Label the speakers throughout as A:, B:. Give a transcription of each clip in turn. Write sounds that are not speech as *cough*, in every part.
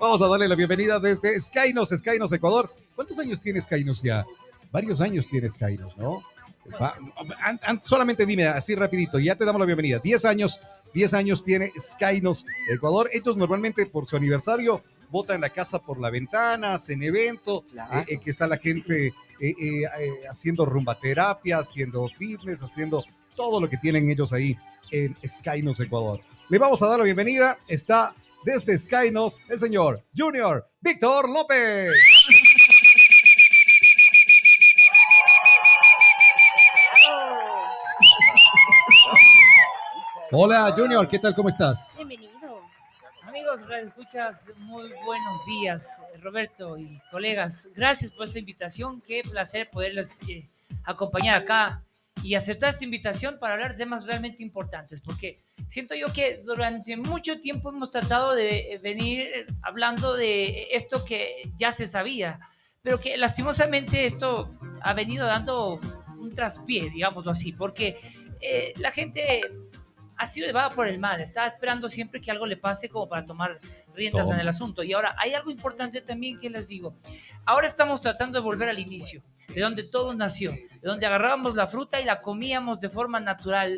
A: Vamos a darle la bienvenida desde Skynos, Skynos, Ecuador. ¿Cuántos años tiene Skynos ya? Varios años tiene Skynos, ¿no? Va, an- an- solamente dime así rapidito, ya te damos la bienvenida. 10 años, 10 años tiene Skynos Ecuador. Ellos normalmente por su aniversario botan la casa por la ventana, hacen evento,
B: Claro.
A: eh, eh, que está la gente eh, eh, eh, haciendo rumbaterapia, haciendo fitness, haciendo todo lo que tienen ellos ahí en Skynos Ecuador. Le vamos a dar la bienvenida. Está desde Skynos el señor Junior Víctor López. *laughs* Hola Junior, ¿qué tal? ¿Cómo estás?
C: Bienvenido.
D: Amigos, Radio Escuchas, muy buenos días, Roberto y colegas. Gracias por esta invitación. Qué placer poderles eh, acompañar acá y aceptar esta invitación para hablar de temas realmente importantes, porque siento yo que durante mucho tiempo hemos tratado de eh, venir hablando de esto que ya se sabía, pero que lastimosamente esto ha venido dando un traspié, digámoslo así, porque eh, la gente ha sido llevada por el mal, estaba esperando siempre que algo le pase como para tomar riendas en el asunto. Y ahora hay algo importante también que les digo. Ahora estamos tratando de volver al inicio, de donde todo nació, de donde agarrábamos la fruta y la comíamos de forma natural.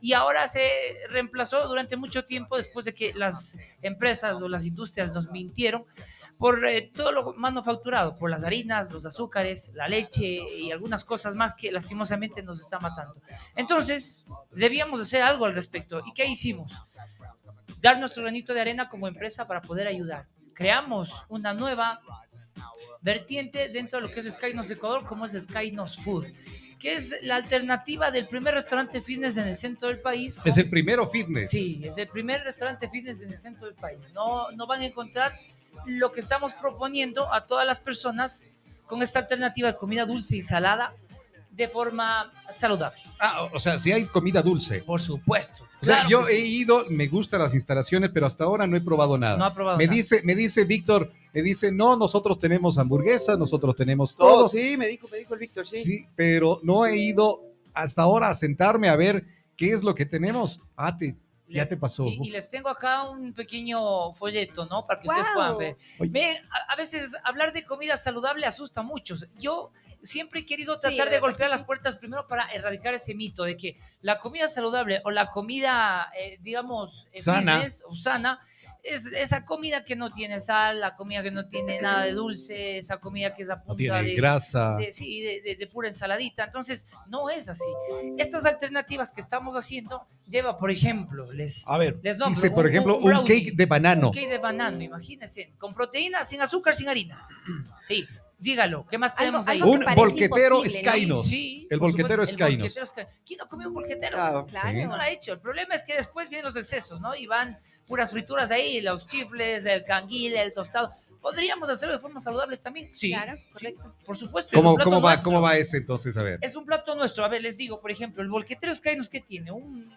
D: Y ahora se reemplazó durante mucho tiempo después de que las empresas o las industrias nos mintieron por eh, todo lo manufacturado, por las harinas, los azúcares, la leche y algunas cosas más que lastimosamente nos está matando. Entonces, debíamos hacer algo al respecto. ¿Y qué hicimos? Dar nuestro granito de arena como empresa para poder ayudar. Creamos una nueva vertiente dentro de lo que es Skynos Ecuador, como es Skynos Food, que es la alternativa del primer restaurante fitness en el centro del país.
A: Es el primero fitness.
D: Sí, es el primer restaurante fitness en el centro del país. No, no van a encontrar lo que estamos proponiendo a todas las personas con esta alternativa de comida dulce y salada de forma saludable.
A: Ah, o sea, si hay comida dulce.
D: Por supuesto.
A: O sea,
D: Claro
A: yo he ido, me gustan las instalaciones, pero hasta ahora no he probado nada.
D: No ha probado
A: me
D: nada.
A: dice, me dice Víctor, me dice, no, nosotros tenemos hamburguesas, nosotros tenemos
B: Todo,
A: todo.
B: sí, me dijo, me dijo el Víctor, sí.
A: Sí, pero no he ido hasta ahora a sentarme a ver qué es lo que tenemos. Ah, te, ya te pasó.
D: Y, y les tengo acá un pequeño folleto, ¿no? Para que ustedes puedan ver. Ven, a, a veces hablar de comida saludable asusta a muchos. Yo siempre he querido tratar de
C: verdad.
D: golpear las puertas primero para erradicar ese mito de que la comida saludable o la comida, eh, digamos, eh,
A: Sana.
D: fitness o sana, es esa comida que no tiene sal, la comida que no tiene nada de dulce, esa comida que es a punta
A: No tiene
D: de,
A: grasa.
D: de- sí, de, de- de pura ensaladita. Entonces, no es así. Estas alternativas que estamos haciendo lleva, por ejemplo, les,
A: A ver,
D: les nombro
A: dice, por
D: un-
A: ejemplo,
D: un
A: un,
D: brownie.
A: cake de banano.
D: un cake de banano, imagínense, con proteína, sin azúcar, sin harinas. Sí, dígalo, ¿qué más
C: Algo-
D: tenemos ahí?
C: algo
A: Un volquetero. Skynos.
D: Sí,
A: el volquetero Skynos.
D: ¿Quién no comió un volquetero?
B: Claro.
C: Claro.
A: Sí.
D: No lo ha hecho. El problema es que después vienen los excesos, ¿no? Y van puras frituras ahí, los chifles, el canguil, el tostado. ¿Podríamos hacerlo de forma saludable también? Sí.
C: Claro,
D: sí,
C: correcto.
D: por supuesto.
A: ¿Cómo, cómo va,
D: nuestro.
A: ¿Cómo va ese entonces? A ver.
D: Es un plato nuestro. A ver, les digo, por ejemplo, el volquetero Skynos que tiene un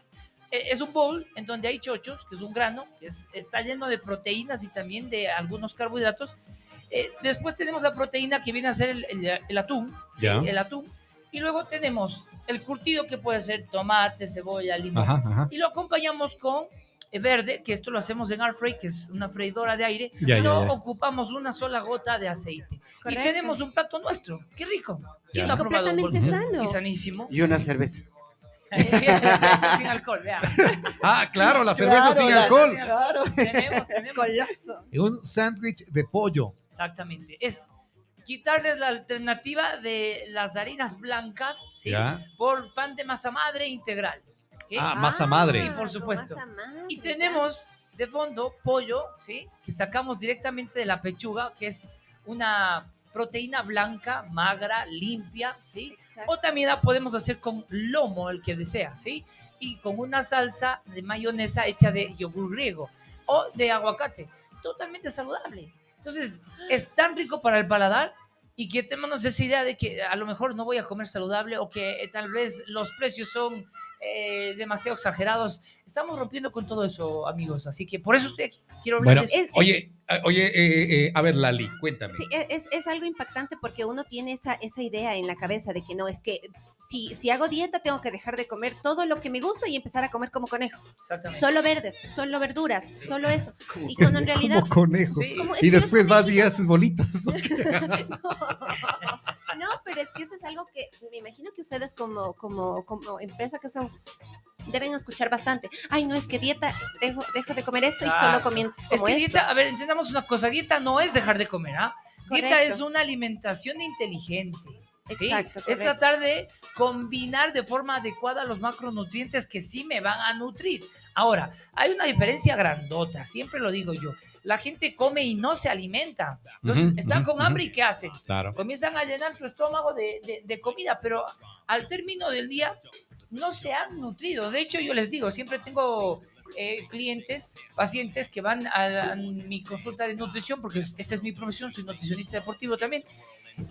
D: eh, es un bowl en donde hay chochos, que es un grano, que es- está lleno de proteínas y también de algunos carbohidratos. Eh, después tenemos la proteína que viene a ser el, el- el atún, el atún. Y luego tenemos el curtido que puede ser tomate, cebolla, limón.
A: Ajá, ajá.
D: Y lo acompañamos con eh, verde, que esto lo hacemos en air fry, que es una freidora de aire.
A: Ya,
D: y
A: ya,
D: no
A: ya.
D: ocupamos una sola gota de aceite.
C: Correcto.
D: Y tenemos un plato nuestro. ¡Qué rico! ¿Quién
A: Ya.
D: lo ha probado?
C: Completamente sano.
D: Y sanísimo.
B: Y una cerveza.
D: Sin alcohol, vea.
A: Ah, claro, la cerveza
B: Claro,
A: sin
B: la-
A: alcohol.
B: Claro.
D: Tenemos, tenemos.
A: Un sándwich de pollo.
D: Exactamente. Es quitarles la alternativa de las harinas blancas, ¿sí?
A: Ya.
D: Por pan de masa madre integral.
A: Ah, masa madre.
D: Y por supuesto.
C: madre,
D: Y tenemos de fondo pollo, ¿sí? Que sacamos directamente de la pechuga, que es una proteína blanca, magra, limpia, ¿sí?
C: Exacto.
D: O también la podemos hacer con lomo, el que desea, ¿sí? Y con una salsa de mayonesa hecha de yogur griego o de aguacate. Totalmente saludable. Entonces, es tan rico para el paladar y quitémonos esa idea de que a lo mejor no voy a comer saludable o que eh, tal vez los precios son eh, demasiado exagerados. Estamos rompiendo con todo eso, amigos. Así que por eso estoy aquí. Quiero
A: Bueno,
D: hablarles.
C: Es- es-
A: oye, Oye, eh, eh, a ver, Lali, cuéntame.
C: Sí, e- es, es algo impactante porque uno tiene esa, esa idea en la cabeza de que no, es que si, si hago dieta tengo que dejar de comer todo lo que me gusta y empezar a comer como conejo.
D: Exactamente.
C: Solo verdes, solo verduras, solo eso. *laughs* Y cuando en realidad...
A: Como conejo.
D: Sí.
C: como- es
A: Y después vas y haces bolitas. *laughs*
C: No, pero es que eso es algo que me imagino que ustedes como, como, como empresa que son deben escuchar bastante. Ay, no, es que dieta, dejo, dejo de comer eso y solo comiendo
D: Es que
C: esto.
D: dieta, a ver, entendamos una cosa, dieta no es dejar de comer, ¿ah? Dieta es una alimentación inteligente. ¿sí?
C: Exacto,
D: Es tratar de combinar de forma adecuada los macronutrientes que sí me van a nutrir. Ahora, hay una diferencia grandota, siempre lo digo yo. La gente come y no se alimenta. Entonces, están con hambre y ¿qué hacen?
A: Claro.
D: comienzan a llenar su estómago de, de- de comida, pero al término del día no se han nutrido. De hecho, yo les digo, siempre tengo eh, clientes, pacientes que van a, a mi consulta de nutrición, porque es- esa es mi profesión, soy nutricionista deportivo también,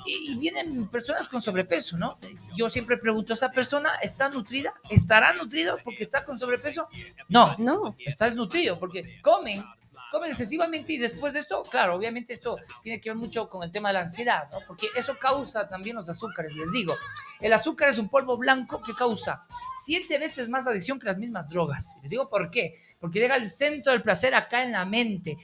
D: y, y vienen personas con sobrepeso, ¿no? Yo siempre pregunto, ¿esa persona está nutrida? ¿Estará nutrido porque está con sobrepeso? No,
C: No,
D: está desnutrido porque comen, comen excesivamente y después de esto, claro, obviamente esto tiene que ver mucho con el tema de la ansiedad, ¿no? Porque eso causa también los azúcares, les digo. El azúcar es un polvo blanco que causa siete veces más adicción que las mismas drogas. Les digo por qué. Porque llega al centro del placer acá en la mente,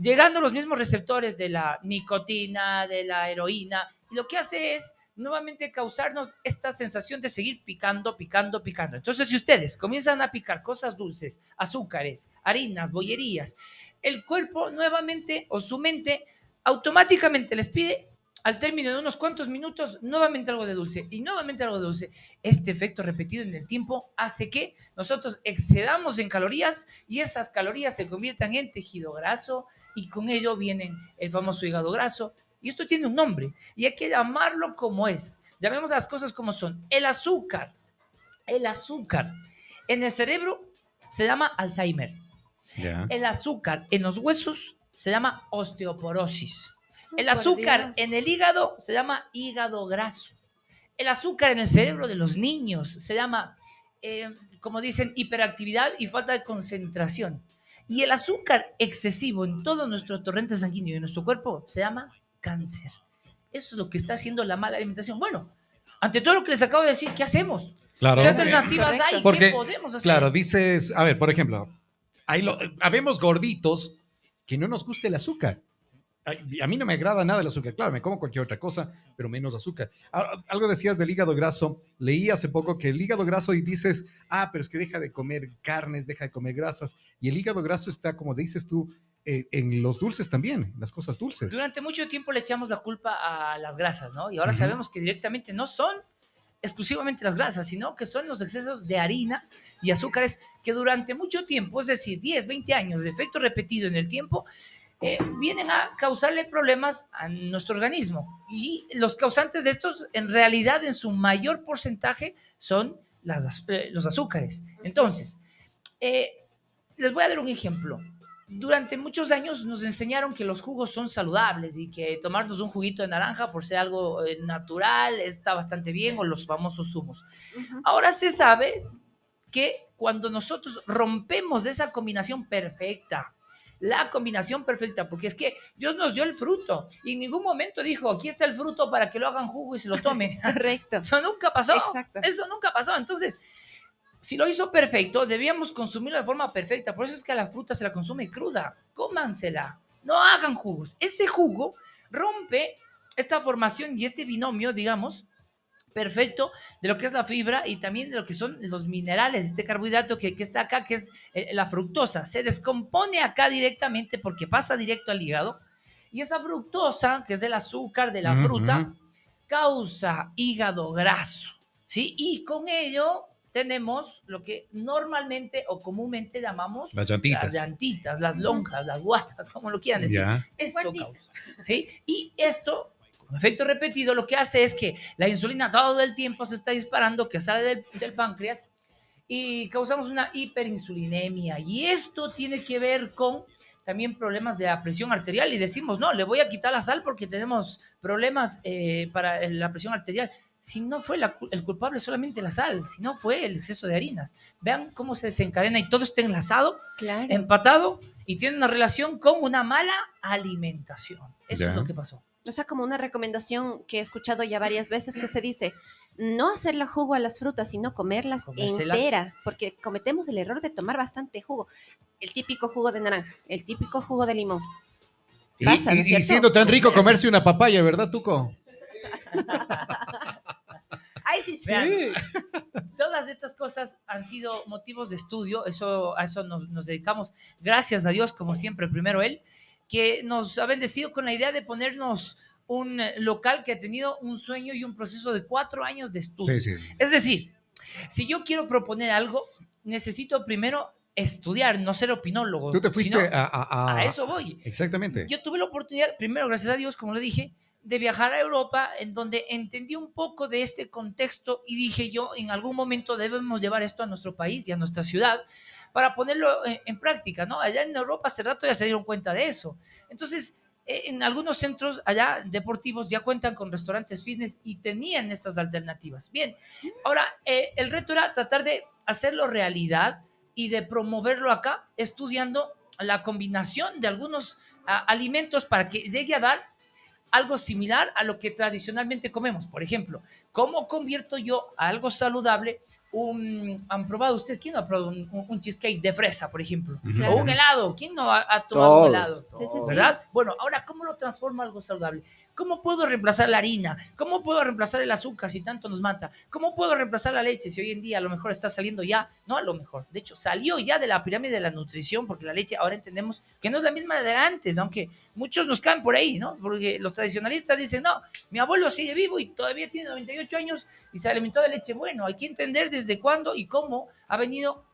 D: llegando a los mismos receptores de la nicotina, de la heroína, y lo que hace es nuevamente causarnos esta sensación de seguir picando, picando, picando. Entonces, si ustedes comienzan a picar cosas dulces, azúcares, harinas, bollerías, el cuerpo nuevamente o su mente automáticamente les pide al término de unos cuantos minutos nuevamente algo de dulce y nuevamente algo de dulce. Este efecto repetido en el tiempo hace que nosotros excedamos en calorías y esas calorías se conviertan en tejido graso y con ello vienen el famoso hígado graso. Y esto tiene un nombre y hay que llamarlo como es. Llamemos las cosas como son. El azúcar. El azúcar en el cerebro se llama Alzheimer. El azúcar en los huesos se llama osteoporosis. El azúcar en el hígado se llama hígado graso. El azúcar en el cerebro de los niños se llama, eh, como dicen, hiperactividad y falta de concentración. Y el azúcar excesivo en todo nuestro torrente sanguíneo y en nuestro cuerpo se llama cáncer. Eso es lo que está haciendo la mala alimentación. Bueno, ante todo lo que les acabo de decir, ¿qué hacemos?
A: Claro.
D: ¿Qué alternativas hay?
A: Porque,
D: ¿Qué podemos hacer?
A: Claro, dices, a ver, por ejemplo, hay lo, habemos gorditos que no nos gusta el azúcar. Ay, A mí no me agrada nada el azúcar. Claro, me como cualquier otra cosa, pero menos azúcar. Ah, Algo decías del hígado graso. Leí hace poco que el hígado graso y dices, ah, pero es que deja de comer carnes, deja de comer grasas. Y el hígado graso está, como dices tú, eh, en los dulces también, las cosas dulces.
D: Durante mucho tiempo le echamos la culpa a las grasas, ¿no? Y ahora sabemos que directamente no son exclusivamente las grasas, sino que son los excesos de harinas y azúcares que durante mucho tiempo, es decir, 10, 20 años de efecto repetido en el tiempo, eh, vienen a causarle problemas a nuestro organismo. Y los causantes de estos, en realidad, en su mayor porcentaje, son las eh, los azúcares. Entonces, eh, les voy a dar un ejemplo. Durante muchos años nos enseñaron que los jugos son saludables y que tomarnos un juguito de naranja por ser algo eh, natural está bastante bien o los famosos zumos. Ahora se sabe que cuando nosotros rompemos esa combinación perfecta, la combinación perfecta, porque es que Dios nos dio el fruto y en ningún momento dijo, aquí está el fruto para que lo hagan jugo y se lo tomen. *laughs*
C: Correcto.
D: Eso nunca pasó.
C: Exacto.
D: Eso nunca pasó. Entonces, si lo hizo perfecto, debíamos consumirlo de forma perfecta. Por eso es que a la fruta se la consume cruda. Cómansela. No hagan jugos. Ese jugo rompe esta formación y este binomio, digamos, perfecto de lo que es la fibra y también de lo que son los minerales, este carbohidrato que, que está acá, que es eh, la fructosa. Se descompone acá directamente porque pasa directo al hígado. Y esa fructosa, que es el azúcar de la fruta, causa hígado graso, ¿sí? Y con ello tenemos lo que normalmente o comúnmente llamamos
A: Las llantitas.
D: las llantitas, las lonjas, las guatas, como lo quieran decir.
A: Ya.
D: Eso causa, ¿sí? Y esto, con efecto repetido, lo que hace es que la insulina todo el tiempo se está disparando, que sale del, del páncreas, y causamos una hiperinsulinemia. Y esto tiene que ver con también problemas de la presión arterial y decimos, no, le voy a quitar la sal porque tenemos problemas eh, para la presión arterial. Si no fue la el culpable solamente la sal, si no fue el exceso de harinas. Vean cómo se desencadena y todo está enlazado,
C: Claro.
D: empatado y tiene una relación con una mala alimentación. Eso es lo que pasó.
C: O sea, como una recomendación que he escuchado ya varias veces que se dice, no hacerle jugo a las frutas, sino comerlas
D: Comérselas.
C: entera, porque cometemos el error de tomar bastante jugo. El típico jugo de naranja, el típico jugo de limón.
A: Y,
C: Pasa, ¿no
A: y- y siendo tan rico comerse una papaya, ¿verdad, Tuco? *laughs*
C: Sí.
D: Vean, *laughs* todas estas cosas han sido motivos de estudio, eso, a eso nos, nos dedicamos, gracias a Dios, como siempre, primero Él, que nos ha bendecido con la idea de ponernos un local que ha tenido un sueño y un proceso de cuatro años de estudio.
A: Sí, sí. sí.
D: Es decir, si yo quiero proponer algo, necesito primero estudiar, no ser opinólogo.
A: Tú te fuiste
D: sino
A: a, a- a-
D: a eso voy.
A: Exactamente.
D: Yo tuve la oportunidad, primero, gracias a Dios, como le dije, de viajar a Europa, en donde entendí un poco de este contexto y dije yo, en algún momento debemos llevar esto a nuestro país y a nuestra ciudad para ponerlo en, en práctica, ¿no? Allá en Europa hace rato ya se dieron cuenta de eso. Entonces, eh, en algunos centros allá deportivos ya cuentan con restaurantes fitness y tenían estas alternativas. Bien, ahora eh, el reto era tratar de hacerlo realidad y de promoverlo acá, estudiando la combinación de algunos ah, alimentos para que llegue a dar algo similar a lo que tradicionalmente comemos. Por ejemplo, ¿cómo convierto yo a algo saludable un... ¿Han probado ustedes? ¿Quién no ha probado un, un- cheesecake de fresa, por ejemplo?
C: Claro.
D: O un helado. ¿Quién no ha, ha tomado un helado?
C: Sí, sí, sí.
D: ¿Verdad? Bueno, ahora, ¿cómo lo transformo a algo saludable? ¿Cómo puedo reemplazar la harina? ¿Cómo puedo reemplazar el azúcar si tanto nos mata? ¿Cómo puedo reemplazar la leche si hoy en día a lo mejor está saliendo ya? No a lo mejor. De hecho, salió ya de la pirámide de la nutrición porque la leche ahora entendemos que no es la misma de antes, aunque muchos nos caen por ahí, ¿no? Porque los tradicionalistas dicen, no, mi abuelo sigue vivo y todavía tiene 98 años y se alimentó de leche. Bueno, hay que entender desde cuándo y cómo ha venido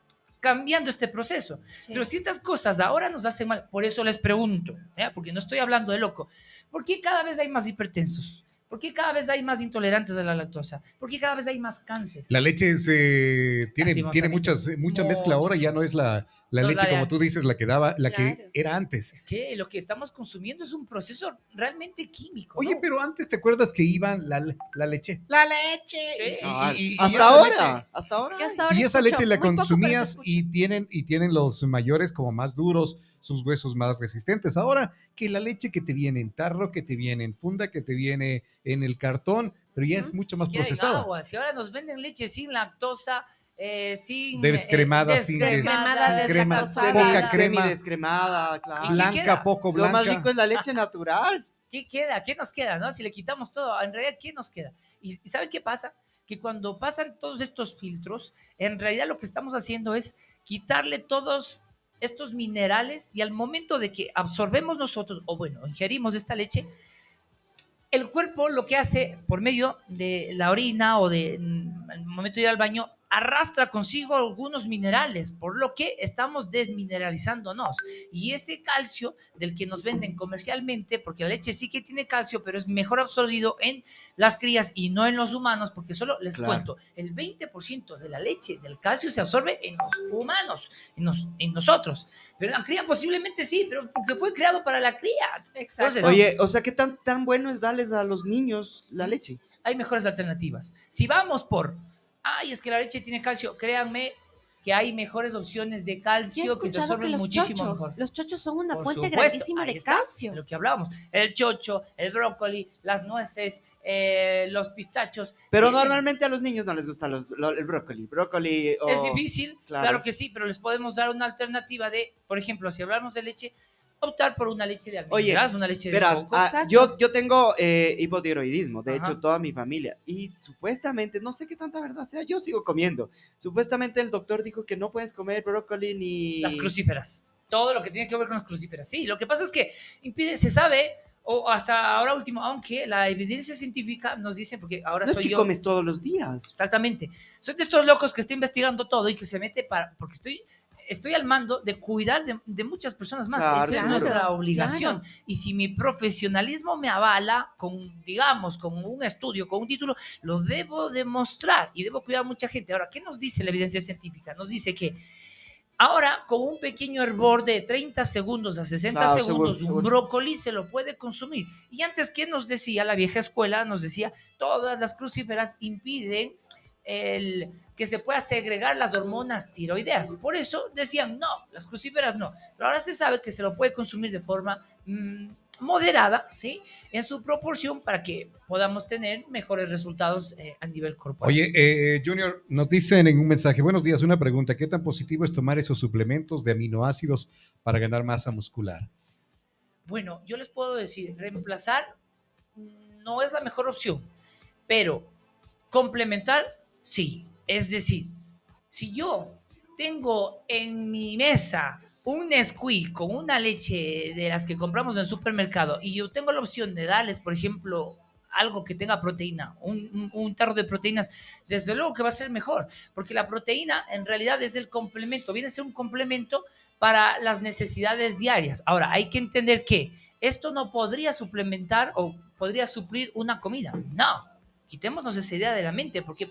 D: cambiando este proceso.
C: Sí.
D: Pero si estas cosas ahora nos hacen mal, por eso les pregunto, ¿ya? porque no estoy hablando de loco, ¿por qué cada vez hay más hipertensos? ¿Por qué cada vez hay más intolerantes a la lactosa? ¿Por qué cada vez hay más cáncer?
A: La leche es, eh, tiene, tiene muchas, mucha mezcla ahora, ya no es la, la
D: No
A: leche
D: la
A: como tú dices, la que daba, la
C: Claro.
A: que era antes.
D: Es que lo que estamos consumiendo es un proceso realmente químico.
A: Oye,
D: ¿no?
A: pero antes te acuerdas que iban la, la leche. La leche.
D: Sí.
A: Y-
B: Ah,
A: y- y
B: hasta
A: esa
B: ahora,
A: leche-
B: hasta ahora.
C: Que hasta ahora
A: Y esa
C: escucho
A: leche la consumías y tienen, y tienen los mayores como más duros, sus huesos más resistentes. Ahora que la leche que te viene en tarro, que te viene en funda, que te viene en el cartón, pero ya es mucho más
D: Quieren
A: procesada.
D: agua. Si ahora nos venden leche sin lactosa, eh, sin...
A: Descremada,
D: eh,
A: sin
C: Descremada,
A: des- crema, poca crema.
B: semidescremada, claro.
D: ¿Y qué
A: Blanca, poco
B: Lo
A: blanca.
B: más rico es la leche natural.
D: ¿Qué queda? ¿Qué nos queda? ¿no? Si le quitamos todo, en realidad, ¿qué nos queda? ¿Y y sabe qué pasa? Que cuando pasan todos estos filtros, en realidad lo que estamos haciendo es quitarle todos estos minerales y al momento de que absorbemos nosotros, o bueno, ingerimos esta leche, el cuerpo lo que hace por medio de la orina o de mm, el momento de ir al baño arrastra consigo algunos minerales, por lo que estamos desmineralizándonos. Y ese calcio del que nos venden comercialmente, porque la leche sí que tiene calcio, pero es mejor absorbido en las crías y no en los humanos, porque solo les
B: Claro.
D: cuento, el 20% de la leche, del calcio, se absorbe en los humanos, en, nos- en nosotros. Pero la cría posiblemente sí, pero porque fue creado para la cría.
C: Exacto.
D: Entonces,
B: Oye, o sea, ¿qué tan, tan bueno es darles a los niños la leche?
D: hay mejores alternativas. Si vamos por, ay, es que la leche tiene calcio, créanme que hay mejores opciones de calcio que
C: que
D: absorben
C: los
D: muchísimo
C: chochos,
D: mejor.
C: los chochos son una
D: Por
C: fuente
D: supuesto,
C: grandísima de
D: está,
C: calcio.
D: de lo que hablábamos. El chocho, el brócoli, las nueces, eh, los pistachos.
B: Pero
D: Tienen-
B: normalmente a los niños no les gusta los- lo- el brócoli. Brócoli o...
D: Es difícil,
B: claro.
D: claro. que sí, pero les podemos dar una alternativa de, por ejemplo, si hablamos de leche, optar por una leche de
B: Oye,
D: almendras, una leche de
B: Verás,
D: coco.
B: ah, yo, yo tengo eh, hipotiroidismo, de
D: Ajá.
B: hecho toda mi familia, y supuestamente, no sé qué tanta verdad sea, yo sigo comiendo. Supuestamente el doctor dijo que no puedes comer brócoli ni...
D: las crucíferas. Todo lo que tiene que ver con las crucíferas. Sí, lo que pasa es que impide, se sabe, o hasta ahora último, aunque la evidencia científica nos dice, porque ahora
B: No es
D: soy
B: que
D: yo.
B: comes todos los días.
D: Exactamente. Soy de estos locos que está investigando todo y que se mete para. Porque estoy. Estoy al mando de cuidar de, de muchas personas más.
B: Claro,
D: Esa es nuestra obligación. Y si mi profesionalismo me avala con, digamos, con un estudio, con un título, lo debo demostrar y debo cuidar a mucha gente. Ahora, ¿qué nos dice la evidencia científica? Nos dice que Ahora, con un pequeño hervor de 30 segundos a 60
B: Claro,
D: segundos,
B: seguro,
D: un
B: seguro.
D: brócoli se lo puede consumir. Y antes, ¿qué nos decía la vieja escuela? Nos decía, todas las crucíferas impiden el que se pueda segregar las hormonas tiroideas. Por eso decían, no, las crucíferas no. Pero ahora se sabe que se lo puede consumir de forma mm, moderada, ¿sí? En su proporción para que podamos tener mejores resultados eh, a nivel corporal.
A: Oye, eh, Junior, nos dicen en un mensaje, buenos días, una pregunta, ¿qué tan positivo es tomar esos suplementos de aminoácidos para ganar masa muscular?
D: Bueno, yo les puedo decir, reemplazar no es la mejor opción, pero complementar, sí. Es decir, si yo tengo en mi mesa un Nesquik con una leche de las que compramos en el supermercado y yo tengo la opción de darles, por ejemplo, algo que tenga proteína, un, tarro de proteínas, desde luego que va a ser mejor, porque la proteína en realidad es el complemento, viene a ser un complemento para las necesidades diarias. Ahora, hay que entender que esto no podría suplementar o podría suplir una comida. No, quitémonos esa idea de la mente, porque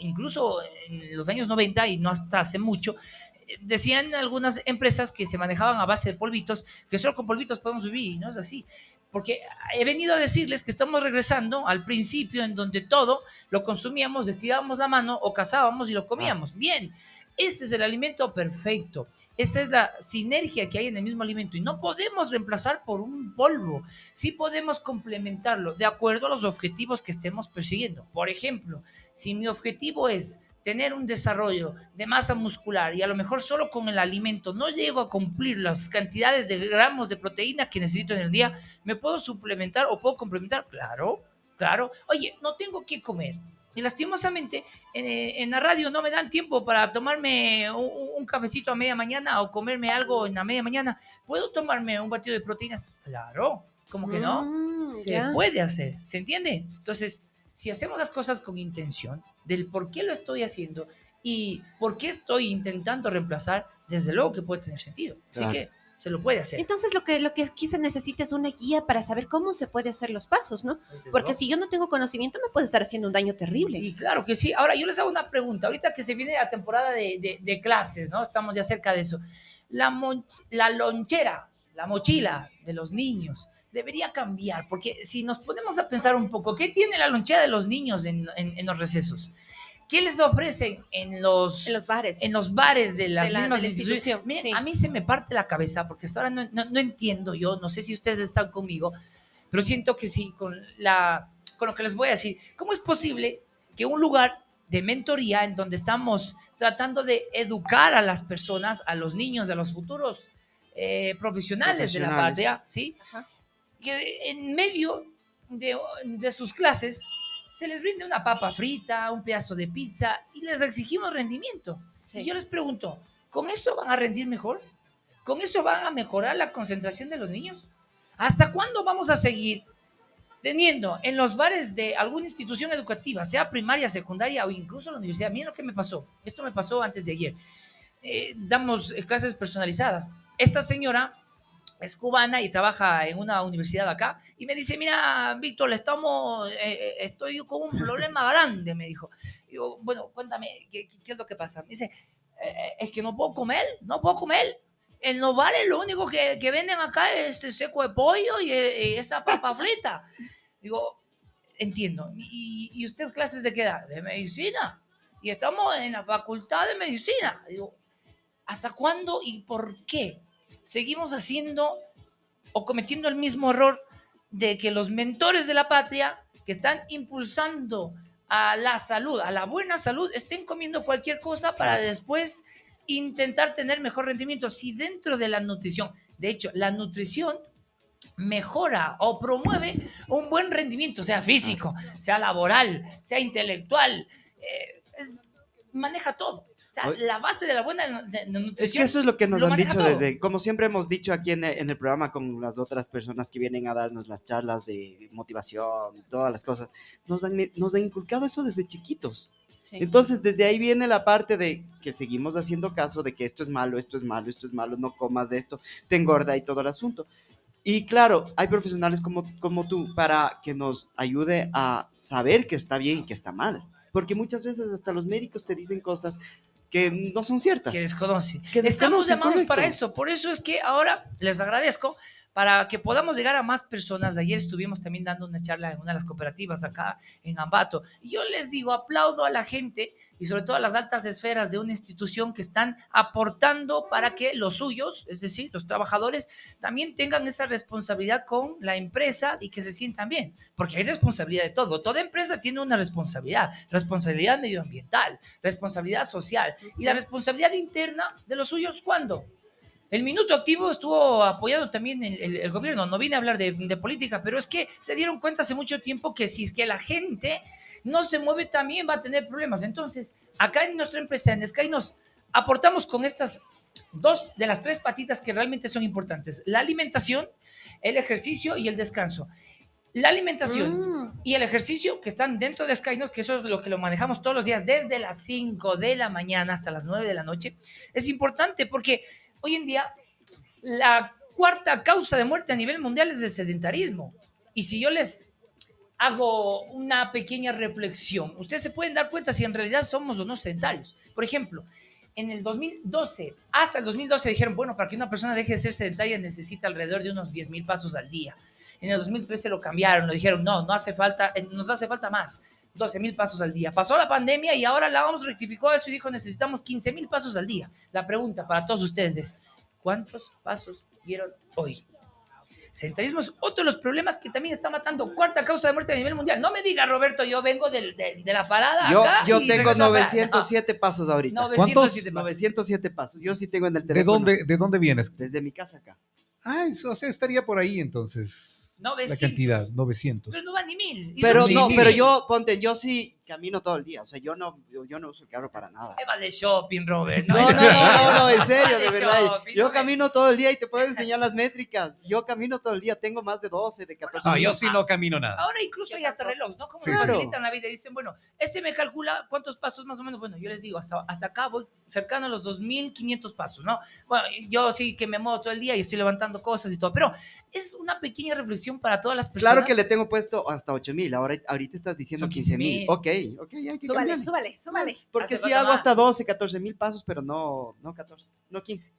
D: incluso en los años 90 y no hasta hace mucho, decían algunas empresas que se manejaban a base de polvitos, que solo con polvitos podemos vivir, y no es así. Porque he venido a decirles que estamos regresando al principio en donde todo lo consumíamos, estirábamos la mano o cazábamos y lo comíamos. Bien, este es el alimento perfecto. Esa es la sinergia que hay en el mismo alimento y no podemos reemplazar por un polvo. Sí podemos complementarlo de acuerdo a los objetivos que estemos persiguiendo. Por ejemplo, si mi objetivo es tener un desarrollo de masa muscular y a lo mejor solo con el alimento no llego a cumplir las cantidades de gramos de proteína que necesito en el día, ¿me puedo suplementar o puedo complementar? Claro, claro. Oye, no tengo que comer. Y lastimosamente en, la radio no me dan tiempo para tomarme un, cafecito a media mañana o comerme algo en la media mañana. ¿Puedo tomarme un batido de proteínas? Claro, como que no. Mm, Se puede hacer, ¿se entiende? Entonces, si hacemos las cosas con intención, del por qué lo estoy haciendo y por qué estoy intentando reemplazar, desde luego que puede tener sentido. Así que se lo puede hacer.
C: Entonces lo que, lo que aquí se necesita es una guía para saber cómo se puede hacer los pasos, ¿no? Porque si yo no tengo conocimiento me puede estar haciendo un daño terrible.
D: Y claro que sí. Ahora yo les hago una pregunta. Ahorita que se viene la temporada de, de, clases, ¿no? Estamos ya cerca de eso. La, la lonchera, la mochila de los niños debería cambiar, porque si nos ponemos a pensar un poco, ¿qué tiene la lonchera de los niños en, en, los recesos? ¿Qué les ofrecen en los,
C: en los bares?
D: En los bares de las mismas instituciones. a mí se me parte la cabeza porque hasta ahora no, no, entiendo yo, no sé si ustedes están conmigo, pero siento que sí, con, la, con lo que les voy a decir. ¿Cómo es posible que un lugar de mentoría en donde estamos tratando de educar a las personas, a los niños, a los futuros eh, profesionales, de la patria, ¿sí? que en medio de, de sus clases se les brinde una papa frita, un pedazo de pizza y les exigimos rendimiento. Y yo les pregunto, ¿con eso van a rendir mejor? ¿Con eso van a mejorar la concentración de los niños? ¿Hasta cuándo vamos a seguir teniendo en los bares de alguna institución educativa, sea primaria, secundaria o incluso la universidad? Miren lo que me pasó. Esto me pasó antes de ayer. Eh, damos clases personalizadas. Esta señora es cubana y trabaja en una universidad acá, y me dice, mira, Víctor, le estamos, eh, eh, estoy con un problema *laughs* grande, me dijo. Digo, bueno, cuéntame, ¿qué, ¿qué, es lo que pasa? Me dice, eh, es que no puedo comer, no puedo comer. En los bares lo único que, que venden acá es el seco de pollo y, esa papa *laughs* frita. Digo, entiendo. ¿Y, ¿Y usted clases de qué edad? De medicina. Y estamos en la facultad de medicina. Digo, ¿hasta cuándo y por qué seguimos haciendo o cometiendo el mismo error de que los mentores de la patria que están impulsando a la salud, a la buena salud, estén comiendo cualquier cosa para después intentar tener mejor rendimiento. Si dentro de la nutrición, de hecho, la nutrición mejora o promueve un buen rendimiento, sea físico, sea laboral, sea intelectual, eh, maneja todo. Sea, la base de la buena nutrición.
B: Es que eso es lo que nos han dicho desde, como siempre hemos dicho aquí en, el programa con las otras personas que vienen a darnos las charlas de motivación, todas las cosas, nos han, nos han inculcado eso desde chiquitos. Entonces, desde ahí viene la parte de que seguimos haciendo caso de que esto es malo, esto es malo, esto es malo, no comas de esto, te engorda y todo el asunto. Y claro, hay profesionales como, como tú para que nos ayude a saber que está bien y que está mal. Porque muchas veces hasta los médicos te dicen cosas que no son ciertas.
D: Que desconocen. Estamos llamados para eso. Por eso es que ahora les agradezco, para que podamos llegar a más personas. Ayer estuvimos también dando una charla en una de las cooperativas acá en Ambato. Y yo les digo, aplaudo a la gente y sobre todo a las altas esferas de una institución que están aportando para que los suyos, es decir, los trabajadores, también tengan esa responsabilidad con la empresa y que se sientan bien, porque hay responsabilidad de todo. Toda empresa tiene una responsabilidad, responsabilidad medioambiental, responsabilidad social y la responsabilidad interna de los suyos, ¿cuándo? El minuto activo estuvo apoyado también el, el, el gobierno. No vine a hablar de, de, política, pero es que se dieron cuenta hace mucho tiempo que si es que la gente no se mueve también va a tener problemas. Entonces, acá en nuestra empresa, en Sky, nos aportamos con estas dos de las tres patitas que realmente son importantes. La alimentación, el ejercicio y el descanso. La alimentación mm. y el ejercicio que están dentro de Skynos, que eso es lo que lo manejamos todos los días, desde las 5 de la mañana hasta las 9 de la noche, es importante porque hoy en día la cuarta causa de muerte a nivel mundial es el sedentarismo. Y si yo les hago una pequeña reflexión, ustedes se pueden dar cuenta si en realidad somos o no sedentarios. Por ejemplo, en el 2012, hasta el 2012 dijeron, bueno, para que una persona deje de ser sedentaria necesita alrededor de unos 10 mil pasos al día. En el 2013 lo cambiaron, lo dijeron, no, no hace falta, nos hace falta más. 12 mil pasos al día. Pasó la pandemia y ahora la OMS rectificó eso y dijo necesitamos 15 mil pasos al día. La pregunta para todos ustedes es, ¿cuántos pasos dieron hoy? Sedentarismo es otro de los problemas que también está matando. Cuarta causa de muerte a nivel mundial. No me diga, Roberto, yo vengo de, de, de la parada.
B: Yo,
D: acá
B: yo
D: y
B: tengo
D: regreso acá.
B: 907 pasos ahorita.
D: No,
A: ¿Cuántos?
D: 907 pasos.
B: 907 pasos. Yo sí tengo en el
A: ¿De
B: teléfono.
A: dónde, ¿De dónde vienes?
B: Desde mi casa acá.
A: Ah, eso o sea, estaría por ahí entonces. La
D: 900.
A: cantidad, 900.
D: Pero no va ni mil. Y
B: Pero no,
D: mil.
B: pero yo, ponte, yo sí camino todo el día. O sea, yo no, yo, yo no uso el carro para nada.
D: Ahí va de shopping, Robert.
B: No, no, no, no, no, en serio, de verdad.
D: shopping,
B: Yo camino todo el día y te puedo enseñar las métricas. Yo camino todo el día, tengo más de 12, de 14.
A: No, yo sí no camino nada.
D: Ahora incluso hay hasta reloj, ¿no? Como
B: Sí,
D: facilitan la vida. Dicen, bueno, ese me calcula cuántos pasos más o menos. Bueno, yo les digo, hasta, hasta acá voy cercano a los 2.500 pasos, ¿no? Bueno, yo sí que me muevo todo el día y estoy levantando cosas y todo, pero es una pequeña reflexión para todas las personas.
B: Claro que le tengo puesto hasta 8000. Ahora, ahorita estás diciendo
D: Son
B: 15000.
D: 15,000.
B: Ok, ok, hay que
C: Súbale,
B: cambiarle.
C: súbale, súbale.
B: Porque
D: Hace
B: sí
D: falta
B: hago
D: más.
B: hasta 12, 14 mil pasos, pero no, no 14, no 15.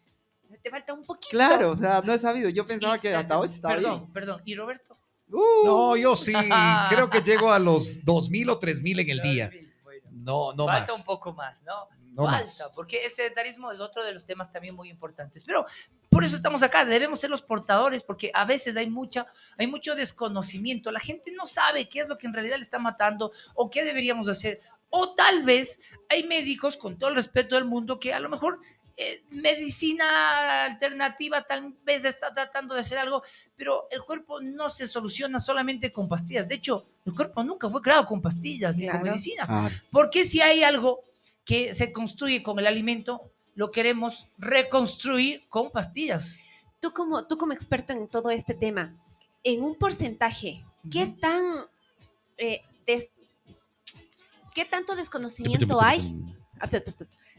C: Te falta un poquito.
B: Claro, o sea, no he sabido. Yo pensaba
D: Y-
B: que hasta 8 estaba
D: Perdón,
B: bien.
D: perdón. ¿Y Roberto?
B: Uh,
A: No, yo sí. *laughs* Creo que llego a los 2000 o 3000 en el día.
D: Bueno,
A: No, no
D: falta
A: más.
D: un poco más, ¿no?
A: No
D: Falta,
A: más.
D: porque el sedentarismo es otro de los temas también muy importantes. Pero por eso estamos acá, debemos ser los portadores, porque a veces hay, mucha, hay mucho desconocimiento. La gente no sabe qué es lo que en realidad le está matando o qué deberíamos hacer. O tal vez hay médicos, con todo el respeto del mundo, que a lo mejor eh, medicina alternativa tal vez está tratando de hacer algo, pero el cuerpo no se soluciona solamente con pastillas. De hecho, el cuerpo nunca fue creado con pastillas ni con
C: Claro.
D: medicina.
B: ah,
D: Porque si hay algo que se construye con el alimento, lo queremos reconstruir con pastillas.
C: Tú como, tú como experto en todo este tema, en un porcentaje, ¿qué tan eh, des- qué tanto desconocimiento hay? Ah.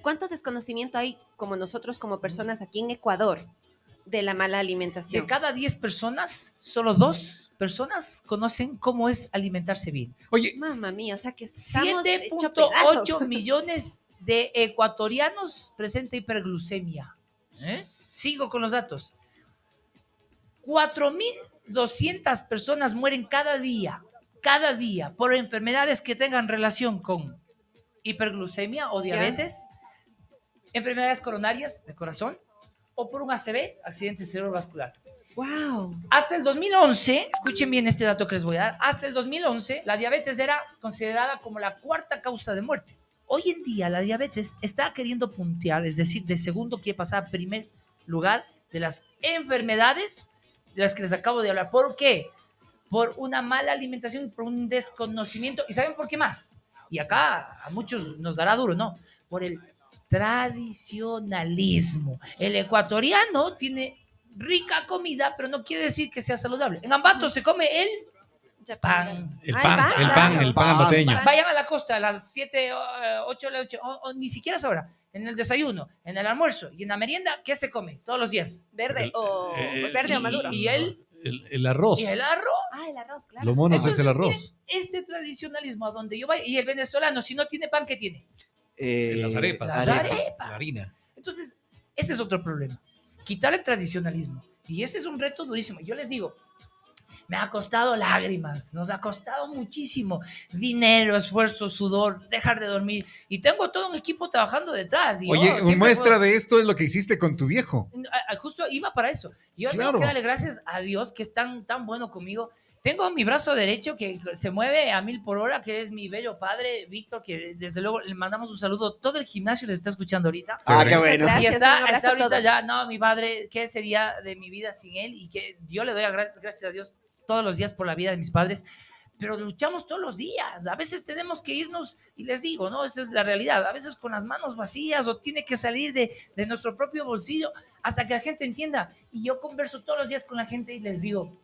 C: ¿Cuánto desconocimiento hay como nosotros como personas aquí en Ecuador de la mala
D: De
C: alimentación?
D: cada 10 personas, solo dos personas conocen cómo es alimentarse bien.
A: Oye,
C: Mamma mía, o sea que estamos hecho
D: 7.8 *laughs* millones de ecuatorianos presenta hiperglucemia. ¿Eh? Sigo con los datos. 4.200 personas mueren cada día, cada día, por enfermedades que tengan relación con hiperglucemia o
C: Ya.
D: diabetes, enfermedades coronarias de corazón o por un ACV, accidente cerebrovascular.
C: Wow.
D: Hasta el 2011, escuchen bien este dato que les voy a dar, hasta el 2011 la diabetes era considerada como la cuarta causa de muerte. Hoy en día la diabetes está queriendo puntear, es decir, de segundo quiere pasar a primer lugar de las enfermedades de las que les acabo de hablar. ¿Por qué? Por una mala alimentación, por un desconocimiento. ¿Y saben por qué más? Y acá a muchos nos dará duro, ¿no? Por el tradicionalismo. El ecuatoriano tiene rica comida, pero no quiere decir que sea saludable. En Ambato se come el pan.
A: el pan,
C: pan,
A: el pan, el pan
B: Pan,
A: ambateño.
C: pan.
D: Vayan a la costa a las 7, 8 de la noche, o, o ni siquiera es ahora, en el desayuno, en el almuerzo y en la merienda, ¿qué se come todos los días?
C: Verde o
A: Eh,
C: verde o maduro.
D: y el-
A: El, el arroz.
D: Y el arroz.
C: ah, el arroz, claro.
A: Lo mono es el arroz.
D: miren, este tradicionalismo a donde yo vaya, y el venezolano, si no tiene pan, ¿qué tiene?
B: eh,
A: las arepas.
D: Las
B: arepa.
D: arepas.
A: La harina.
D: Entonces, ese es otro problema. Quitar el tradicionalismo Y ese es un reto durísimo. Yo les digo, me ha costado lágrimas, nos ha costado muchísimo dinero, esfuerzo, sudor, dejar de dormir. Y tengo todo un equipo trabajando detrás. Y
A: Oye,
D: yo
A: muestra de esto es lo que hiciste con tu viejo.
D: Justo iba para eso. Yo
A: claro.
D: tengo que darle gracias a Dios que es tan, tan bueno conmigo. Tengo mi brazo derecho que se mueve a mil por hora, que es mi bello padre, Víctor, que desde luego le mandamos un saludo. Todo el gimnasio le está escuchando ahorita.
B: Ah, qué bueno.
C: Gracias,
D: y está, está ahorita ya, no, mi padre, ¿qué sería de mi vida sin él? Y que yo le doy gracias a Dios todos los días por la vida de mis padres. Pero luchamos todos los días. A veces tenemos que irnos, y les digo, ¿no? Esa es la realidad. A veces con las manos vacías o tiene que salir de, de nuestro propio bolsillo hasta que la gente entienda. Y yo converso todos los días con la gente y les digo,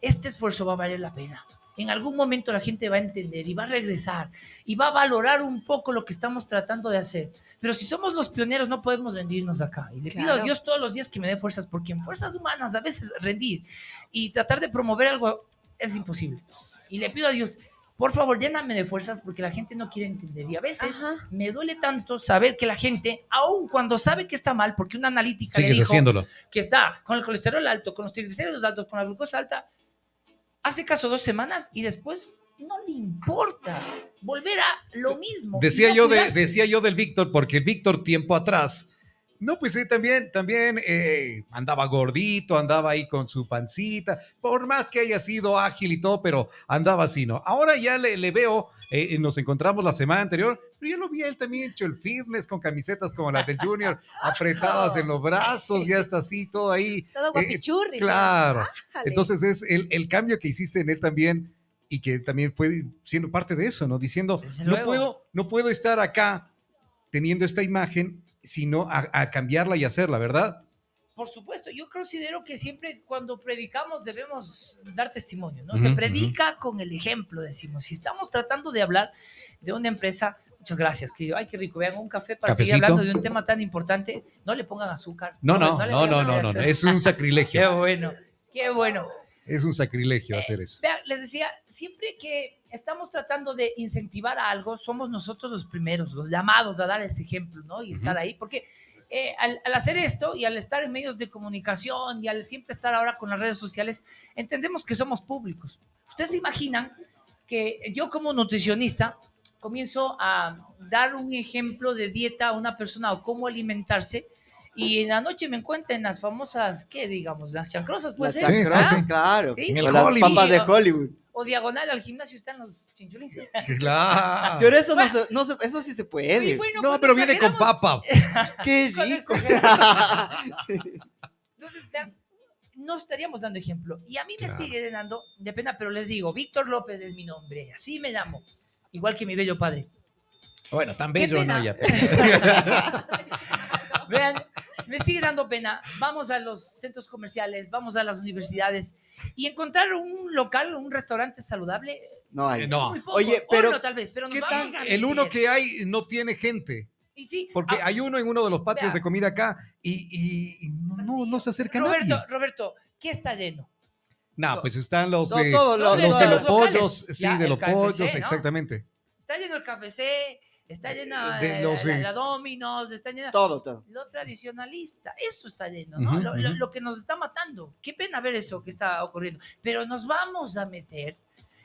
D: este esfuerzo va a valer la pena. En algún momento la gente va a entender y va a regresar y va a valorar un poco lo que estamos tratando de hacer. Pero si somos los pioneros no podemos rendirnos acá. Y le pido a. Dios todos los días que me dé fuerzas, porque en fuerzas humanas a veces rendir y tratar de promover algo es imposible. Y le pido a Dios, por favor, lléname de fuerzas porque la gente no quiere entender. Y a veces
C: Ajá.
D: me duele tanto saber que la gente, aun cuando sabe que está mal, porque una analítica le
A: Sigues
D: dijo
A: haciéndolo.
D: que está con el colesterol alto, con los triglicéridos altos, con la glucosa alta, hace caso dos semanas y después no le importa volver a lo mismo.
A: Decía
D: no
A: yo, de, decía yo del Víctor, porque el Víctor tiempo atrás, no, pues eh, también, también eh, andaba gordito, andaba ahí con su pancita, por más que haya sido ágil y todo, pero andaba así, ¿no? Ahora ya le, le veo, eh, nos encontramos la semana anterior, pero yo lo vi a él también hecho el fitness con camisetas como las del Junior, *laughs* apretadas en los brazos, ya está así, todo ahí.
C: Todo guapichurri.
A: Claro.
C: Ájale.
A: Entonces es el, el cambio que hiciste en él también y que también fue siendo parte de eso, ¿no? Diciendo, no puedo, no puedo estar acá teniendo esta imagen, sino a, a cambiarla y hacerla, ¿verdad?
D: Por supuesto, yo considero que siempre cuando predicamos debemos dar testimonio, ¿no? Se
A: Ujú,
D: predica con el ejemplo, decimos. Si estamos tratando de hablar de una empresa, muchas gracias, querido. Ay, qué rico. Vean, un café para seguir
A: Cafecito.
D: hablando de un tema tan importante. No le pongan azúcar.
A: No, no, no,
D: vayan
A: no,
D: a
A: no, no,
D: hacer-
A: es un *laughs*
D: Qué
A: sacrilegio,
D: bueno, qué bueno.
A: Es un sacrilegio hacer eso.
D: Vean, les decía, siempre que estamos tratando de incentivar a algo, somos nosotros los primeros, los llamados a dar ese ejemplo, ¿no? Y estar
A: Ujú.
D: ahí, porque eh, al, al hacer esto y al estar en medios de comunicación y al siempre estar ahora con las redes sociales, entendemos que somos públicos. Ustedes se imaginan que yo como nutricionista comienzo a dar un ejemplo de dieta a una persona o cómo alimentarse y en la noche me encuentro en las famosas, ¿qué digamos? Las chancrosas, puede
B: Las
D: ser,
A: Sí, sí,
B: chancrosas, claro.
D: Sí.
A: En el
B: O las
A: Hollywood.
B: papas de Hollywood.
D: o diagonal al gimnasio están los chinchulines.
A: Claro.
B: Pero eso no se, no se- eso sí se puede.
D: Bueno,
A: No, pero viene con papa. *laughs*
B: Qué rico. *laughs*
D: Entonces, vean, no estaríamos dando ejemplo. Y a mí me sigue dando de pena, pero les digo, Víctor López es mi nombre, así me llamo, igual que mi bello padre.
A: Bueno, tan bello no ya. *laughs*
D: Vean, me sigue dando pena. Vamos a los centros comerciales, vamos a las universidades y encontrar un local, un restaurante saludable.
B: No hay.
A: No.
D: muy poco.
B: Oye, pero,
D: tal vez, pero nos
B: ¿qué
D: vamos
B: tal
D: a
A: El uno que hay no tiene gente.
D: Y sí,
A: Porque
D: ah,
A: hay uno en uno de los patios
D: Vea.
A: de comida acá y, no, se acerca
D: Roberto,
A: nadie.
D: Roberto, ¿qué está lleno?
A: No, pues están los, de-
B: todos
A: los,
B: los-
A: de los pollos, sí,
D: Ya,
A: de los
D: KFC,
A: pollos,
D: ¿no?
A: exactamente.
D: Está lleno el KFC, está llena
A: De
D: la,
A: los,
D: la-
A: eh,
D: la Domino's, está llena
B: Todo, todo.
D: lo tradicionalista, eso está lleno, ¿no?
A: Ujú,
D: lo, lo- lo que nos está matando. Qué pena ver eso que está ocurriendo. Pero nos vamos a meter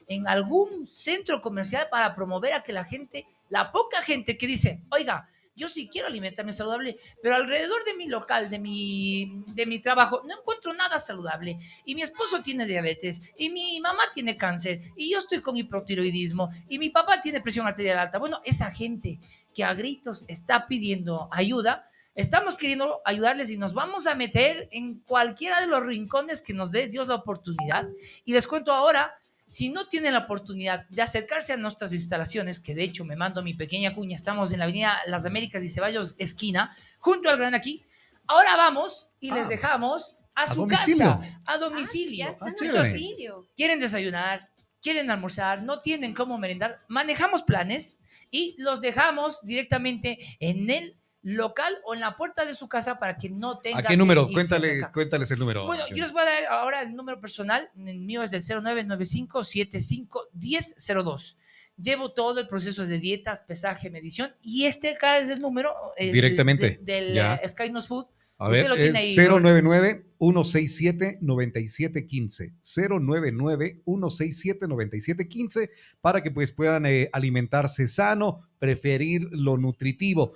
D: en algún centro comercial para promover a que la gente, la poca gente que dice, oiga, yo sí quiero alimentarme saludable, pero alrededor de mi local, de mi, de mi trabajo, no encuentro nada saludable. Y mi esposo tiene diabetes, y mi mamá tiene cáncer, y yo estoy con hipotiroidismo, y mi papá tiene presión arterial alta. Bueno, esa gente que a gritos está pidiendo ayuda, estamos queriendo ayudarles y nos vamos a meter en cualquiera de los rincones que nos dé Dios la oportunidad. Y les cuento ahora, si no tienen la oportunidad de acercarse a nuestras instalaciones, que de hecho me mando mi pequeña cuña, estamos en la avenida Las Américas y Ceballos, esquina, junto al Gran Aquí, ahora vamos y les
A: Ah.
D: dejamos a,
A: A
D: su
A: domicilio.
D: casa, a domicilio.
C: Ah, ya está en
A: Ah,
C: el
A: chévere.
C: domicilio.
D: quieren desayunar, quieren almorzar, no tienen cómo merendar, manejamos planes y los dejamos directamente en el local o en la puerta de su casa para que no tengan
A: ¿A qué número? Cuéntale, cuéntales el número.
D: Bueno, yo les voy a dar ahora el número personal. El mío es el 0995-75-1002. Llevo todo el proceso de dietas, pesaje, medición. Y este acá es el número. el-
A: Directamente,
D: de- del
A: ya.
D: eh, Sky Food.
A: A
D: Usted
A: ver,
D: tiene ahí,
A: es 099-167-9715. 099-167-9715 para que pues puedan eh, alimentarse sano, preferir lo nutritivo.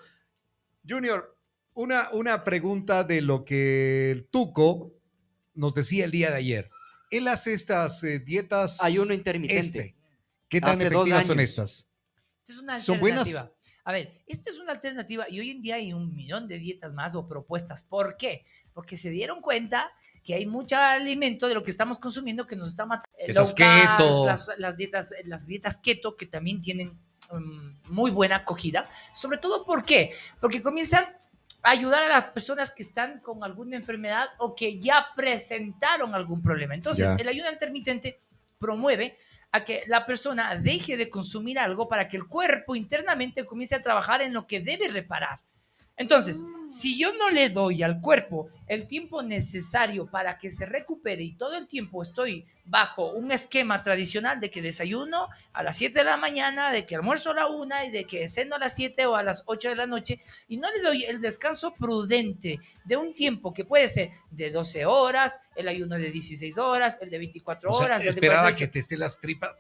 A: Junior, una, una pregunta de lo que el Tuco nos decía el día de ayer. Él hace estas eh, dietas.
B: Ayuno intermitente.
A: Este. ¿Qué tan
B: Hace
A: efectivas son estas?
D: Esta es una
A: ¿Son buenas?
D: alternativa. A ver, esta es una alternativa y hoy en día hay un millón de dietas más o propuestas. ¿Por qué? Porque se dieron cuenta que hay mucho alimento de lo que estamos consumiendo que nos está matando.
A: Esas keto.
D: Las, las dietas, las dietas keto que también tienen muy buena acogida. Sobre todo, ¿por qué? Porque comienzan a ayudar a las personas que están con alguna enfermedad o que ya presentaron algún problema. Entonces,
A: Ya.
D: el ayuno intermitente promueve a que la persona deje de consumir algo para que el cuerpo internamente comience a trabajar en lo que debe reparar. Entonces, si yo no le doy al cuerpo el tiempo necesario para que se recupere y todo el tiempo estoy bajo un esquema tradicional de que desayuno a las 7 de la mañana, de que almuerzo a la 1 y de que ceno a las 7 o a las 8 de la noche y no le doy el descanso prudente de un tiempo que puede ser de 12 horas, el ayuno de 16 horas, el de 24
A: O sea,
D: horas, el de
A: esperar a
D: 48.
A: que te esté las tripas.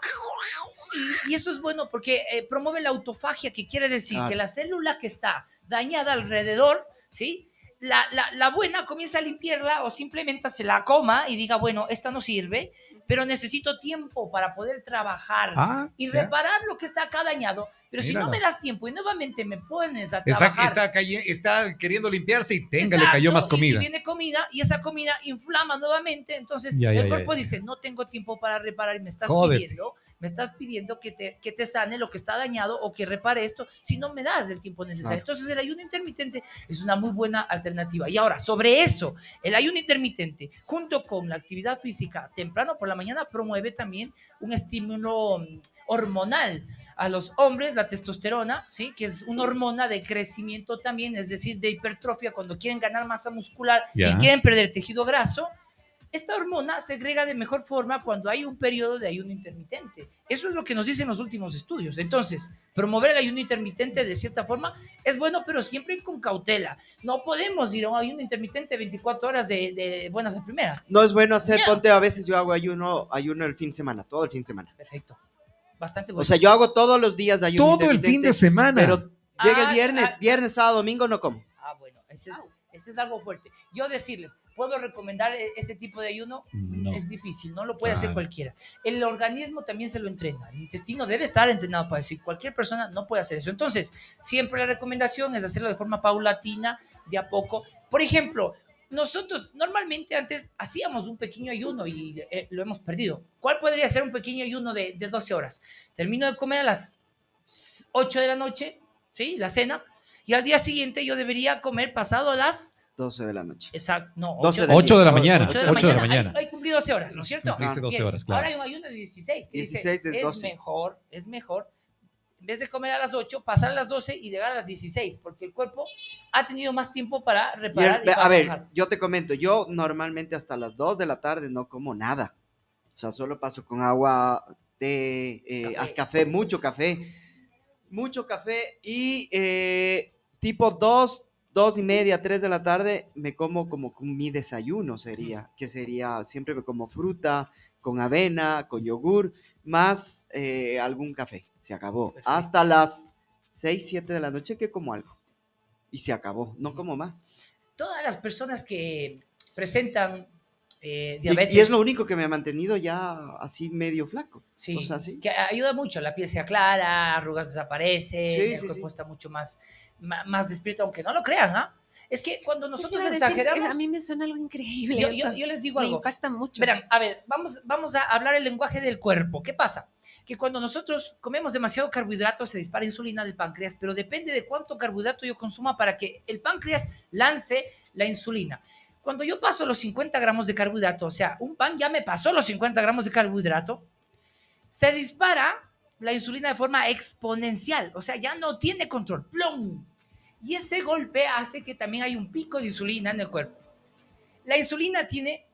D: Y, y eso es bueno porque eh, promueve la autofagia, que quiere decir que la célula que está dañada alrededor, ¿sí? La, la- la buena comienza a limpiarla o simplemente se la coma y diga, bueno, esta no sirve, pero necesito tiempo para poder trabajar
A: Ah,
D: y reparar lo que está acá dañado. Pero si
A: Míralo.
D: no me das tiempo y nuevamente me pones a
A: Está,
D: trabajar...
A: está, calle- está queriendo limpiarse y tenga, le cayó más comida.
D: Y, viene comida y esa comida inflama nuevamente. Entonces
A: ya,
D: el
A: ya,
D: cuerpo
A: ya.
D: dice, no tengo tiempo para reparar y me estás
A: Jódete.
D: pidiendo, me estás pidiendo que te, que te sane lo que está dañado o que repare esto si no me das el tiempo necesario.
B: Claro.
D: Entonces el ayuno intermitente es una muy buena alternativa. Y ahora, sobre eso, el ayuno intermitente junto con la actividad física temprano por la mañana promueve también un estímulo mm, hormonal a los hombres, la testosterona, ¿sí? que es una hormona de crecimiento también, es decir, de hipertrofia cuando quieren ganar masa muscular y quieren perder tejido graso. Esta hormona se agrega de mejor forma cuando hay un periodo de ayuno intermitente. Eso es lo que nos dicen los últimos estudios. Entonces, promover el ayuno intermitente de cierta forma es bueno, pero siempre con cautela. No podemos ir a un ayuno intermitente 24 horas de, de buenas a primera.
B: No es bueno hacer,
D: Ya.
B: ponte, a veces yo hago ayuno, ayuno el fin de semana, todo el fin de semana.
D: Perfecto. Bastante bueno.
B: O sea, yo hago todos los días de ayuno
A: Todo el fin de semana.
B: Pero llega el
D: Ah,
B: viernes,
D: ah.
B: viernes, sábado, domingo no como.
D: Ah, bueno, ese es, ese es algo fuerte. Yo decirles, ¿puedo recomendar e- ese tipo de ayuno?
A: No.
D: Es difícil, no lo puede hacer cualquiera. El organismo también se lo entrena. El intestino debe estar entrenado para decir, cualquier persona no puede hacer eso. Entonces, siempre la recomendación es hacerlo de forma paulatina, de a poco. Por ejemplo, nosotros normalmente antes hacíamos un pequeño ayuno y eh, lo hemos perdido. ¿Cuál podría ser un pequeño ayuno de, de 12 horas? Termino de comer a las 8 de la noche, ¿sí? La cena. Y al día siguiente yo debería comer pasado las...
B: 12 de la noche.
D: Exacto, no.
B: 12
D: ocho-
B: de
A: 8 de la mañana.
D: 8
A: 8
D: de la
A: de la
D: mañana.
A: mañana.
D: Hay, hay cumplido 12 horas, ¿no es cierto?
A: Cumpliste 12
D: Bien.
A: horas, claro.
D: Ahora hay un ayuno de 16. Que
B: 16
D: dice, es
B: 12.
D: mejor, es mejor, en vez de comer a las 8, pasar a las 12 y llegar a las 16, porque el cuerpo ha tenido más tiempo para
B: Y el-
D: reparar. y para
B: a ver,
D: trabajar.
B: yo te comento, yo normalmente hasta las 2 de la tarde no como nada. O sea, solo paso con agua, té, eh,
D: Café.
B: café, mucho café. Mucho café y eh, tipo 2, 2 y media, 3 de la tarde me como como mi desayuno sería, que sería, siempre me como fruta, con avena, con yogur, más eh, algún café. Se acabó.
D: Perfecto.
B: Hasta las 6, 7 de la noche que como algo. Y se acabó, no como más.
D: Todas las personas que presentan eh,
B: Y-
D: diabetes.
B: Y, es lo único que me ha mantenido ya así medio flaco.
D: Sí,
B: O sea, sí.
D: que ayuda mucho, la piel se aclara, arrugas desaparecen,
B: Sí,
D: el
B: sí,
D: cuerpo
B: sí.
D: está mucho más, más, despierto, aunque no lo crean, ¿ah? Es que cuando nosotros
C: a decir,
D: exageramos,
C: A mí me suena algo increíble.
D: yo,
C: esto.
D: yo- yo les digo
C: me
D: algo,
C: impacta mucho.
D: verán, a ver, vamos, vamos a hablar el lenguaje del cuerpo, ¿qué pasa? Que cuando nosotros comemos demasiado carbohidrato se dispara insulina del páncreas, pero depende de cuánto carbohidrato yo consuma para que el páncreas lance la insulina. Cuando yo paso los 50 gramos de carbohidrato, o sea, un pan ya me pasó los 50 gramos de carbohidrato, se dispara la insulina de forma exponencial, o sea, ya no tiene control, ¡plum! Y ese golpe hace que también hay un pico de insulina en el cuerpo. La insulina tiene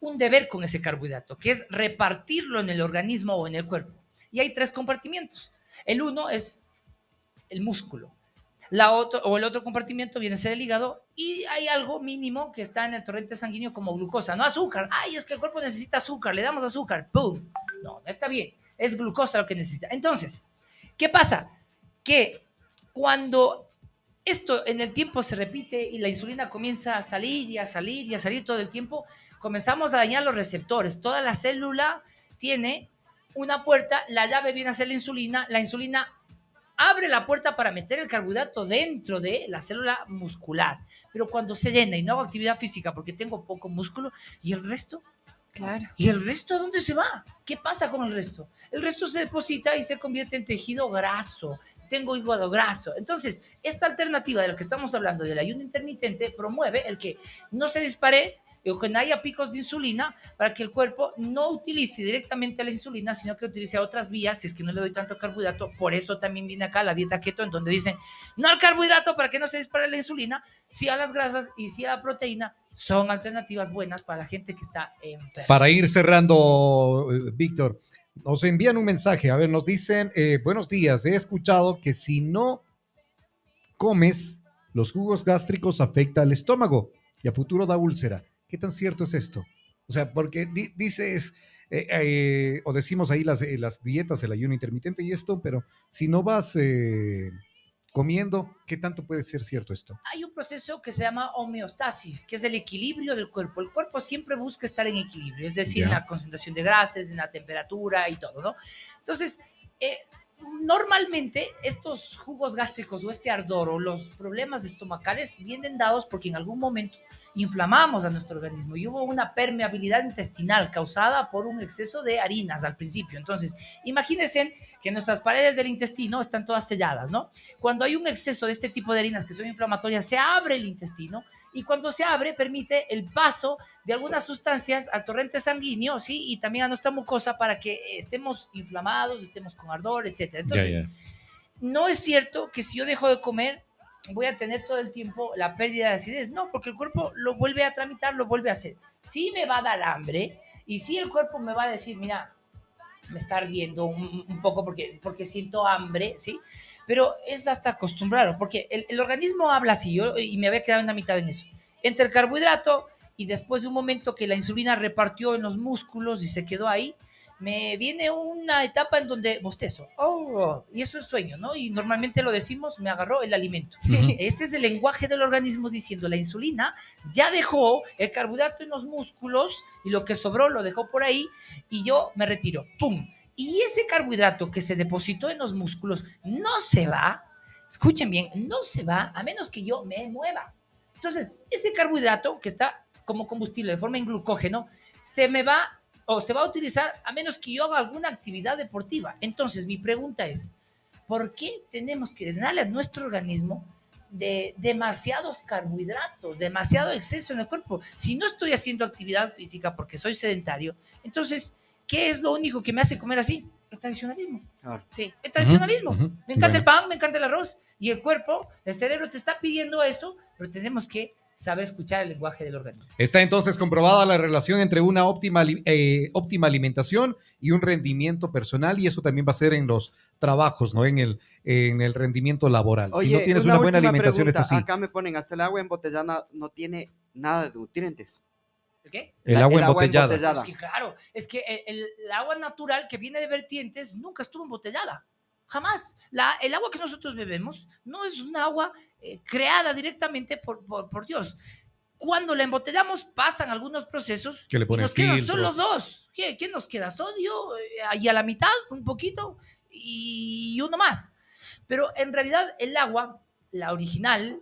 D: un deber con ese carbohidrato, que es repartirlo en el organismo o en el cuerpo. Y hay tres compartimientos. El uno es el músculo. La otro, o el otro compartimiento viene a ser el hígado y hay algo mínimo que está en el torrente sanguíneo como glucosa, no azúcar. Ay, es que el cuerpo necesita azúcar, le damos azúcar, ¡pum! No, no está bien, es glucosa lo que necesita. Entonces, ¿qué pasa? Que cuando esto en el tiempo se repite y la insulina comienza a salir y a salir y a salir todo el tiempo, comenzamos a dañar los receptores. Toda la célula tiene una puerta, la llave viene a ser la insulina, la insulina abre la puerta para meter el carbohidrato dentro de la célula muscular. Pero cuando se llena y no hago actividad física porque tengo poco músculo, ¿y el resto?
C: Claro.
D: ¿Y el resto a dónde se va? ¿Qué pasa con el resto? El resto se deposita y se convierte en tejido graso. Tengo hígado graso. Entonces, esta alternativa de la que estamos hablando del ayuno intermitente promueve el que no se dispare o que no haya picos de insulina para que el cuerpo no utilice directamente la insulina, sino que utilice otras vías, si es que no le doy tanto carbohidrato. Por eso también viene acá la dieta keto, en donde dicen, no al carbohidrato para que no se dispare la insulina, sí a las grasas y sí a la proteína, son alternativas buenas para la gente que está enferma.
A: Para ir cerrando, eh, Víctor, nos envían un mensaje. A ver, nos dicen, eh, buenos días, he escuchado que si no comes, los jugos gástricos afecta al estómago y a futuro da úlcera. ¿Qué tan cierto es esto? O sea, porque di- dices, eh, eh, o decimos ahí las, las dietas, el ayuno intermitente y esto, pero si no vas comiendo, ¿qué tanto puede ser cierto esto?
D: hay un proceso que se llama homeostasis, que es el equilibrio del cuerpo. El cuerpo siempre busca estar en equilibrio, es decir, en la concentración de grasas, en la temperatura y todo, ¿no? Entonces, eh, normalmente estos jugos gástricos o este ardor o los problemas estomacales vienen dados porque en algún momento inflamamos a nuestro organismo y hubo una permeabilidad intestinal causada por un exceso de harinas al principio. Entonces, imagínense que nuestras paredes del intestino están todas selladas, ¿no? Cuando hay un exceso de este tipo de harinas que son inflamatorias, se abre el intestino y cuando se abre permite el paso de algunas sustancias al torrente sanguíneo, ¿sí? Y también a nuestra mucosa para que estemos inflamados, estemos con ardor, etc. Entonces, no es cierto que si yo dejo de comer voy a tener todo el tiempo la pérdida de acidez. No, porque el cuerpo lo vuelve a tramitar, lo vuelve a hacer. Sí me va a dar hambre y sí el cuerpo me va a decir, mira, me está ardiendo un, poco porque, porque siento hambre, ¿sí? Pero es hasta acostumbrarlo, porque el, el organismo habla así, yo, y me había quedado en la mitad en eso. Entre el carbohidrato y después de un momento que la insulina repartió en los músculos y se quedó ahí, me viene una etapa en donde bostezo. Oh, y eso es sueño, ¿no? Y normalmente lo decimos, me agarró el alimento. Ese es el lenguaje del organismo diciendo, la insulina ya dejó el carbohidrato en los músculos y lo que sobró lo dejó por ahí y yo me retiro. ¡Pum! Y ese carbohidrato que se depositó en los músculos no se va, escuchen bien, no se va a menos que yo me mueva. Entonces, ese carbohidrato que está como combustible de forma en glucógeno, se me va o se va a utilizar a menos que yo haga alguna actividad deportiva. Entonces, mi pregunta es, ¿por qué tenemos que darle a nuestro organismo de demasiados carbohidratos, demasiado exceso en el cuerpo? Si no estoy haciendo actividad física porque soy sedentario, entonces, ¿qué es lo único que me hace comer así? El tradicionalismo.
B: Claro.
C: Sí.
D: El tradicionalismo. Me encanta
A: Bueno.
D: el pan, me encanta el arroz. Y el cuerpo, el cerebro te está pidiendo eso, pero tenemos que saber escuchar el lenguaje del organismo.
A: Está entonces comprobada la relación entre una óptima, eh, óptima alimentación y un rendimiento personal y eso también va a ser en los trabajos, ¿no? En el, en el rendimiento laboral. si no tienes una, buena alimentación,
B: pregunta.
A: es así.
B: Acá me ponen, hasta el agua embotellada no tiene nada de nutrientes.
D: ¿El qué?
A: El
B: La-
A: agua
B: el agua
A: embotellada.
B: embotellada.
D: Es que claro, es que el agua natural que viene de vertientes nunca estuvo embotellada. Jamás. La, el agua que nosotros bebemos no es un agua eh, creada directamente por, por, por Dios. Cuando la embotellamos pasan algunos procesos
A: Que le
D: y
A: ponen
D: nos quedan solo dos. ¿Qué, qué nos queda? Sodio eh, y a la mitad, un poquito, y uno más. Pero en realidad el agua, la original,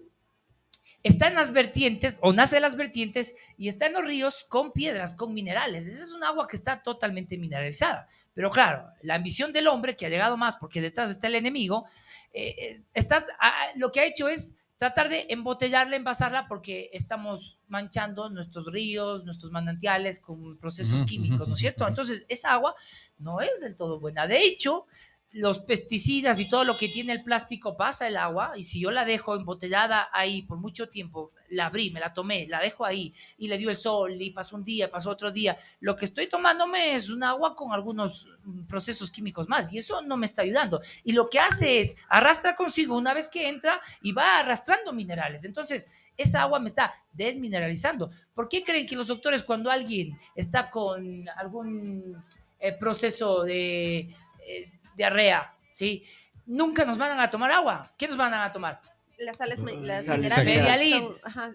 D: está en las vertientes o nace de las vertientes y está en los ríos con piedras, con minerales. Esa es un agua que está totalmente mineralizada. Pero claro, la ambición del hombre, que ha llegado más porque detrás está el enemigo, eh, eh, está, ah, lo que ha hecho es tratar de embotellarla, envasarla, porque estamos manchando nuestros ríos, nuestros manantiales con procesos químicos, ¿no es cierto? Entonces, esa agua no es del todo buena. De hecho, los pesticidas y todo lo que tiene el plástico pasa el agua y si yo la dejo embotellada ahí por mucho tiempo, la abrí, me la tomé, la dejo ahí y le dio el sol y pasó un día, pasó otro día, lo que estoy tomándome es un agua con algunos mm, procesos químicos más y eso no me está ayudando. Y lo que hace es arrastra consigo una vez que entra y va arrastrando minerales. Entonces, esa agua me está desmineralizando. ¿Por qué creen que los doctores cuando alguien está con algún eh, proceso de... Eh, diarrea, ¿sí? Nunca nos van a tomar agua. ¿Qué nos van a tomar?
C: Las sales, las minerales.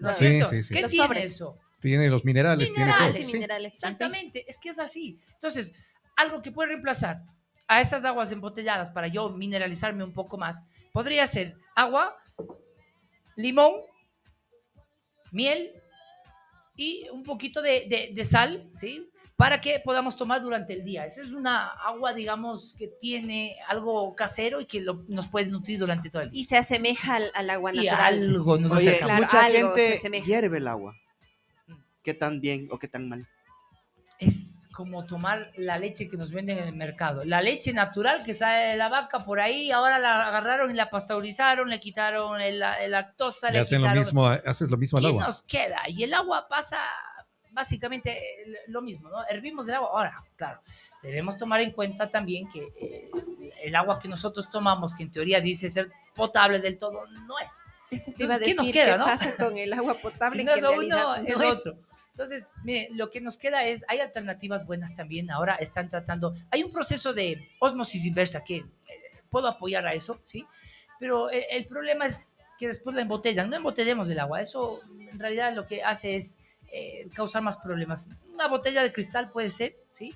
D: ¿No es
A: Sí,
D: cierto?
A: sí, sí.
D: ¿Qué
C: Los
D: tiene
C: sobres.
D: eso?
A: Tiene los minerales, tiene todo.
C: Minerales minerales.
D: Exactamente, es que es así. Entonces, algo que puede reemplazar a estas aguas embotelladas para yo mineralizarme un poco más, podría ser agua, limón, miel y un poquito de, de- de sal, ¿sí? Para que podamos tomar durante el día. Esa es una agua, digamos, que tiene algo casero y que lo- nos puede nutrir durante todo el día.
C: Y se asemeja al, al agua
D: Y
C: natural.
D: algo nos
B: Oye.
C: Claro,
B: mucha
C: algo se
B: gente hierve el agua. ¿Qué tan bien o qué tan mal?
D: es como tomar la leche que nos venden en el mercado. La leche natural que sale de la vaca por ahí, ahora la agarraron y la pasteurizaron, le quitaron el, el lactosa,
A: Le
D: le
A: hacen lo
D: quitaron...
A: mismo, haces lo mismo al
D: ¿Qué
A: agua.
D: nos queda? Y el agua pasa básicamente lo mismo, ¿no? Hervimos el agua. Ahora, claro, debemos tomar en cuenta también que eh, el agua que nosotros tomamos, que en teoría dice ser potable del todo, no es. Entonces, ¿qué nos queda,
C: ¿qué
D: no?
C: pasa con *laughs* el agua potable?
D: Si no
C: que
D: es lo uno,
C: realidad
D: es
C: no
D: otro. Entonces, mire, lo que nos queda es, hay alternativas buenas también. Ahora están tratando, hay un proceso de osmosis inversa que eh, puedo apoyar a eso, ¿sí? Pero el, el problema es que después la embotellan. No embotellemos el agua. Eso en realidad lo que hace es eh, causar más problemas. Una botella de cristal puede ser, ¿sí?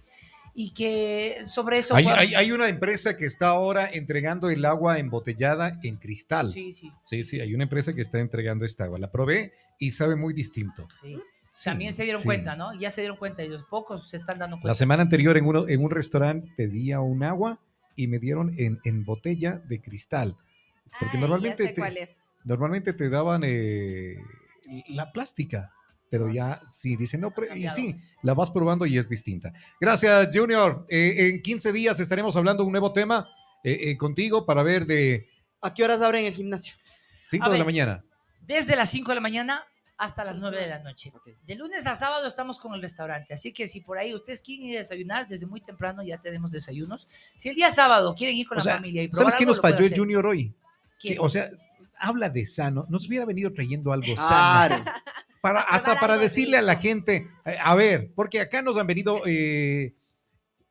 D: Y que sobre eso...
A: Hay,
D: pueda-
A: hay- hay una empresa que está ahora entregando el agua embotellada en cristal.
D: Sí, sí,
A: Sí, sí, hay una empresa que está entregando esta agua. La probé y sabe muy distinto.
D: sí.
A: Sí,
D: También se dieron
A: sí.
D: cuenta, ¿no? Ya se dieron cuenta y los pocos se están dando cuenta.
A: La semana anterior en, uno, en un restaurante pedía un agua y me dieron en, en botella de cristal. Porque
C: Ay,
A: normalmente
C: ya sé
A: te-
C: cuál es.
A: Normalmente te daban eh, la plástica, pero ya sí, dicen, no, pero- y sí, la vas probando y es distinta. Gracias, Junior. Eh, en 15 días estaremos hablando de un nuevo tema eh, eh, contigo para ver de
B: ¿A qué horas abren el gimnasio?
A: 5
D: A
A: de la mañana.
D: Desde las 5 de la mañana hasta las 9 de la noche. De lunes a sábado estamos con el restaurante, así que si por ahí ustedes quieren ir a desayunar, desde muy temprano ya tenemos desayunos. Si el día sábado quieren ir con
A: O
D: la
A: sea,
D: familia y probar
A: ¿Sabes qué nos falló el. Junior hoy?
D: ¿Qué?
A: Que, o sea, habla de sano. Nos hubiera venido trayendo algo sano. *laughs* Para, hasta para decirle a la gente, eh, a ver, porque acá nos han venido, eh,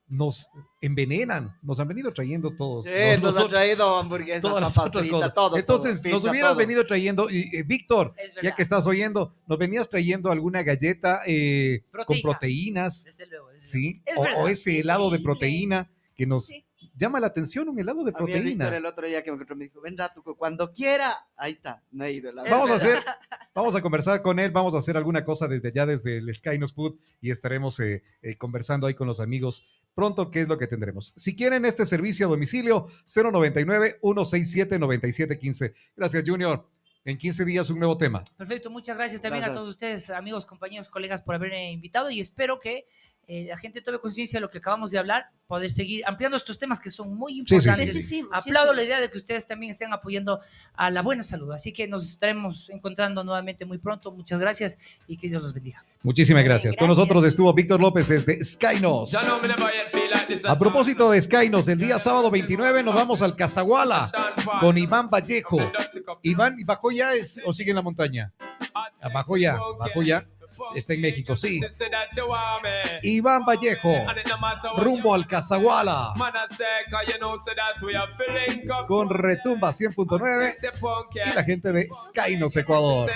A: nos envenenan, nos han venido trayendo todos.
B: Sí,
A: ¿no?
B: nos han traído hamburguesas,
A: todas las
B: papas
A: cosas.
B: todo.
A: Entonces,
B: todo,
A: nos hubieras
B: todo.
A: venido trayendo, y, eh, Víctor, ya que estás oyendo, nos venías trayendo alguna galleta eh, con
D: Proteína.
A: proteínas,
D: Desde luego, desde
A: ¿sí?
D: Es
A: O, o ese helado de proteína que nos
C: Sí.
A: Llama la atención, un helado de
B: A mí el Víctor
A: proteína.
B: el otro día que me encontró me dijo, ven Ratuco, cuando quiera. Ahí está, no he ido. La
A: Vamos a hacer, *laughs* vamos a conversar con él, vamos a hacer alguna cosa desde allá, desde el Skynos Food, y estaremos eh, eh, conversando ahí con los amigos pronto qué es lo que tendremos. Si quieren este servicio a domicilio, 099-167-9715. Gracias, Junior. En 15 días un nuevo tema.
D: Perfecto, muchas gracias también
B: Gracias.
D: a todos ustedes, amigos, compañeros, colegas, por haberme invitado y espero que eh, la gente tome conciencia de lo que acabamos de hablar, poder seguir ampliando estos temas que son muy
A: Sí, sí, sí,
D: importantes.
C: Sí, sí, sí,
D: Aplaudo la idea de que ustedes también estén apoyando a la buena salud. Así que nos estaremos encontrando nuevamente muy pronto. Muchas gracias y que Dios los bendiga.
A: Muchísimas gracias. Con nosotros estuvo Víctor López desde Skynos. A propósito de Skynos, el día sábado 29 nos vamos al Cazaguala con Iván Vallejo. Iván, ¿bajó ya es, o sigue en la montaña? Ah, Bajó ya, bajó ya. Está en México, sí. Iván Vallejo, rumbo al Cazaguala, con Retumba 100.9 y la gente de Skynos Ecuador.